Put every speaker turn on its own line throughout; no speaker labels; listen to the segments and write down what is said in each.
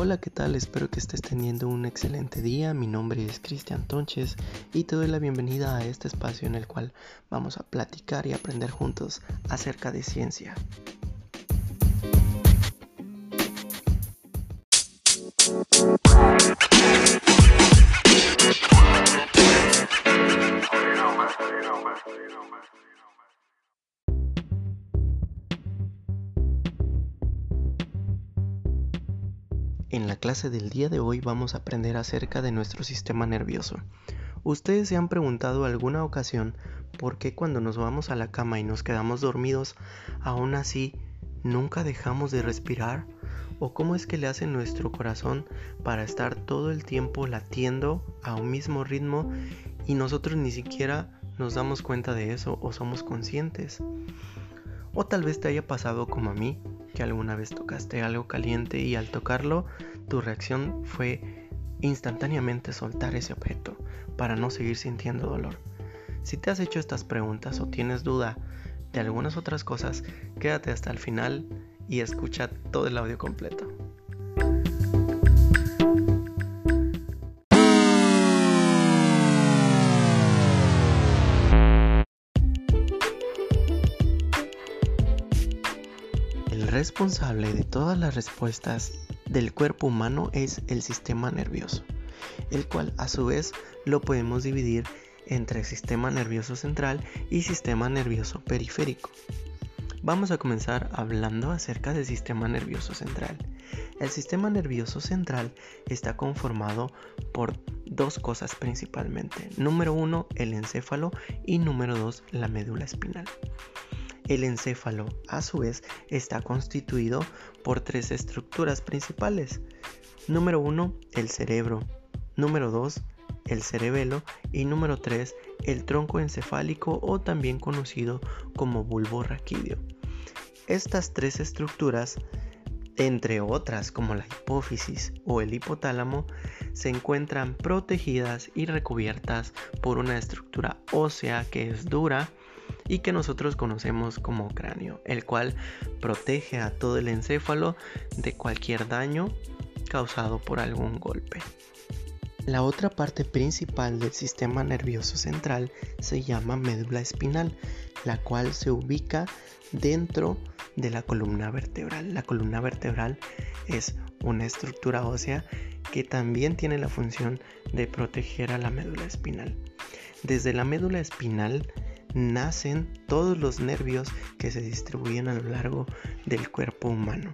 Hola, ¿qué tal? Espero que estés teniendo un excelente día. Mi nombre es Cristian Tonches y te doy la bienvenida a este espacio en el cual vamos a platicar y aprender juntos acerca de ciencia. En la clase del día de hoy vamos a aprender acerca de nuestro sistema nervioso. ¿Ustedes se han preguntado alguna ocasión por qué cuando nos vamos a la cama y nos quedamos dormidos, aún así nunca dejamos de respirar? ¿O cómo es que le hace nuestro corazón para estar todo el tiempo latiendo a un mismo ritmo y nosotros ni siquiera nos damos cuenta de eso o somos conscientes? O tal vez te haya pasado como a mí, que alguna vez tocaste algo caliente y al tocarlo tu reacción fue instantáneamente soltar ese objeto para no seguir sintiendo dolor. Si te has hecho estas preguntas o tienes duda de algunas otras cosas, quédate hasta el final y escucha todo el audio completo. Responsable de todas las respuestas del cuerpo humano es el sistema nervioso, el cual a su vez lo podemos dividir entre sistema nervioso central y sistema nervioso periférico. Vamos a comenzar hablando acerca del sistema nervioso central. El sistema nervioso central está conformado por dos cosas principalmente. Número uno, el encéfalo y número dos, la médula espinal. El encéfalo, a su vez, está constituido por tres estructuras principales. Número 1, el cerebro. Número 2, el cerebelo. Y número 3, el tronco encefálico o también conocido como bulbo raquídeo. Estas tres estructuras, entre otras como la hipófisis o el hipotálamo, se encuentran protegidas y recubiertas por una estructura ósea que es dura, y que nosotros conocemos como cráneo, el cual protege a todo el encéfalo de cualquier daño causado por algún golpe. La otra parte principal del sistema nervioso central se llama médula espinal, la cual se ubica dentro de la columna vertebral. La columna vertebral es una estructura ósea que también tiene la función de proteger a la médula espinal. Desde la médula espinal nacen todos los nervios que se distribuyen a lo largo del cuerpo humano.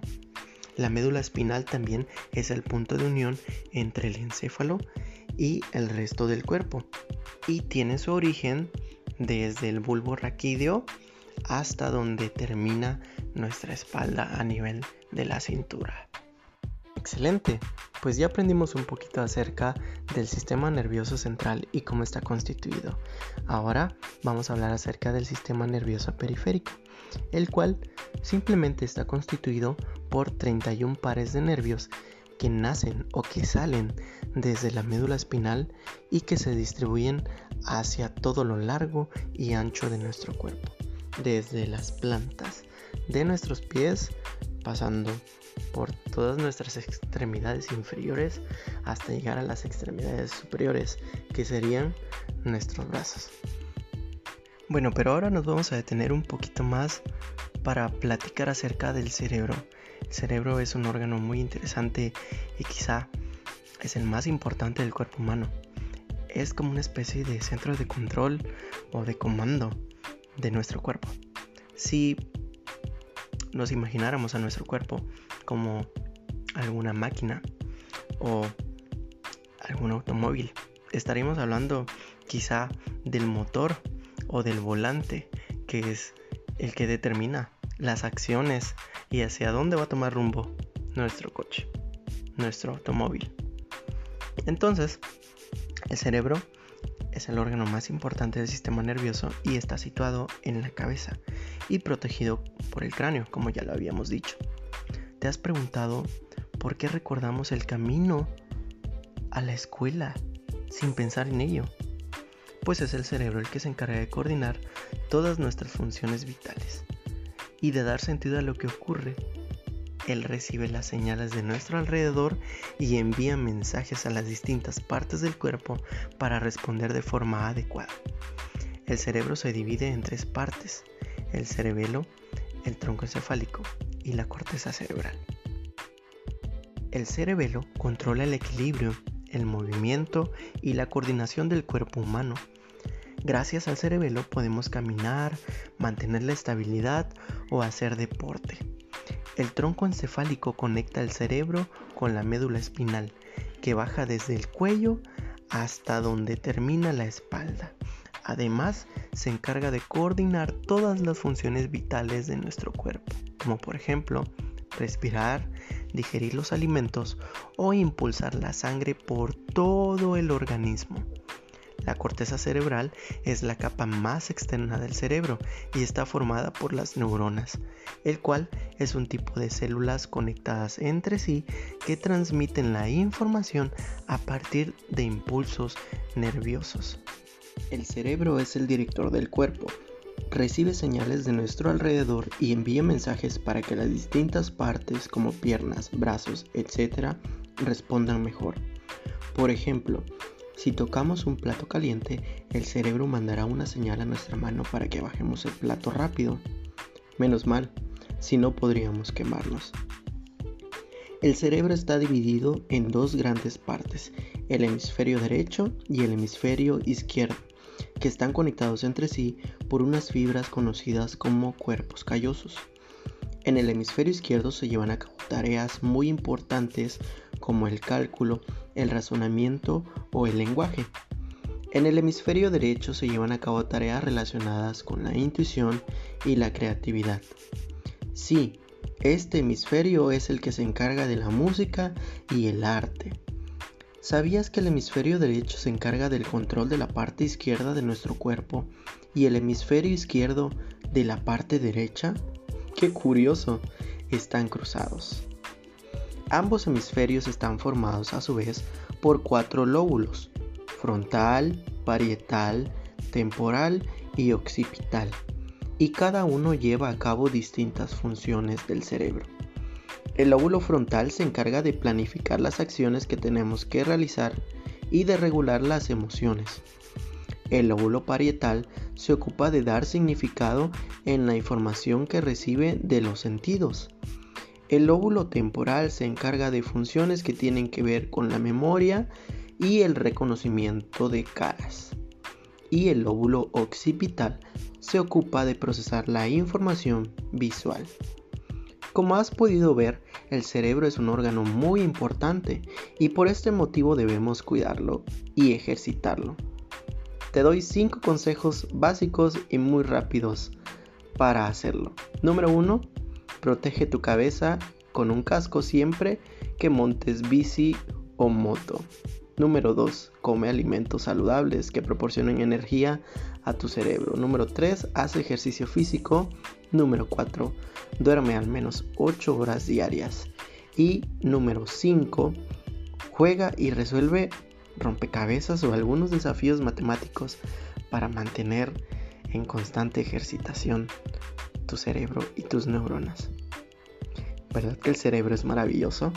La médula espinal también es el punto de unión entre el encéfalo y el resto del cuerpo y tiene su origen desde el bulbo raquídeo hasta donde termina nuestra espalda a nivel de la cintura. Excelente, pues ya aprendimos un poquito acerca del sistema nervioso central y cómo está constituido. Ahora vamos a hablar acerca del sistema nervioso periférico, el cual simplemente está constituido por 31 pares de nervios que nacen o que salen desde la médula espinal y que se distribuyen hacia todo lo largo y ancho de nuestro cuerpo, desde las plantas de nuestros pies pasando por todas nuestras extremidades inferiores hasta llegar a las extremidades superiores, que serían nuestros brazos. Bueno, pero ahora nos vamos a detener un poquito más para platicar acerca del cerebro. El cerebro es un órgano muy interesante y quizá es el más importante del cuerpo humano. Es como una especie de centro de control o de comando de nuestro cuerpo. Si nos imagináramos a nuestro cuerpo como alguna máquina o algún automóvil, estaríamos hablando quizá del motor o del volante, que es el que determina las acciones y hacia dónde va a tomar rumbo nuestro coche, nuestro automóvil. Entonces, el cerebro es el órgano más importante del sistema nervioso y está situado en la cabeza y protegido por el cráneo, como ya lo habíamos dicho. ¿Te has preguntado por qué recordamos el camino a la escuela sin pensar en ello? Pues es el cerebro el que se encarga de coordinar todas nuestras funciones vitales y de dar sentido a lo que ocurre él recibe las señales de nuestro alrededor y envía mensajes a las distintas partes del cuerpo para responder de forma adecuada. El cerebro se divide en tres partes, el cerebelo, el tronco encefálico y la corteza cerebral. El cerebelo controla el equilibrio, el movimiento y la coordinación del cuerpo humano. Gracias al cerebelo podemos caminar, mantener la estabilidad o hacer deporte. El tronco encefálico conecta el cerebro con la médula espinal, que baja desde el cuello hasta donde termina la espalda. Además, se encarga de coordinar todas las funciones vitales de nuestro cuerpo, como por ejemplo respirar, digerir los alimentos o impulsar la sangre por todo el organismo. La corteza cerebral es la capa más externa del cerebro y está formada por las neuronas, el cual es un tipo de células conectadas entre sí que transmiten la información a partir de impulsos nerviosos. El cerebro es el director del cuerpo. Recibe señales de nuestro alrededor y envía mensajes para que las distintas partes como piernas, brazos, etc. respondan mejor. Por ejemplo, si tocamos un plato caliente, el cerebro mandará una señal a nuestra mano para que bajemos el plato rápido. Menos mal, si no podríamos quemarnos. El cerebro está dividido en dos grandes partes, el hemisferio derecho y el hemisferio izquierdo, que están conectados entre sí por unas fibras conocidas como cuerpos callosos. En el hemisferio izquierdo se llevan a cabo tareas muy importantes como el cálculo, el razonamiento o el lenguaje. En el hemisferio derecho se llevan a cabo tareas relacionadas con la intuición y la creatividad. Sí, este hemisferio es el que se encarga de la música y el arte. ¿Sabías que el hemisferio derecho se encarga del control de la parte izquierda de nuestro cuerpo y el hemisferio izquierdo de la parte derecha? ¡Qué curioso! Están cruzados. Ambos hemisferios están formados a su vez por cuatro lóbulos, frontal, parietal, temporal y occipital, y cada uno lleva a cabo distintas funciones del cerebro. El lóbulo frontal se encarga de planificar las acciones que tenemos que realizar y de regular las emociones. El lóbulo parietal se ocupa de dar significado en la información que recibe de los sentidos. El lóbulo temporal se encarga de funciones que tienen que ver con la memoria y el reconocimiento de caras. Y el lóbulo occipital se ocupa de procesar la información visual. Como has podido ver, el cerebro es un órgano muy importante y por este motivo debemos cuidarlo y ejercitarlo. Te doy 5 consejos básicos y muy rápidos para hacerlo. Número 1 Protege tu cabeza con un casco siempre que montes bici o moto. Número 2. Come alimentos saludables que proporcionen energía a tu cerebro. Número 3. Haz ejercicio físico. Número 4. Duerme al menos 8 horas diarias. Y número 5. Juega y resuelve rompecabezas o algunos desafíos matemáticos para mantener en constante ejercitación tu cerebro y tus neuronas. ¿Verdad que el cerebro es maravilloso?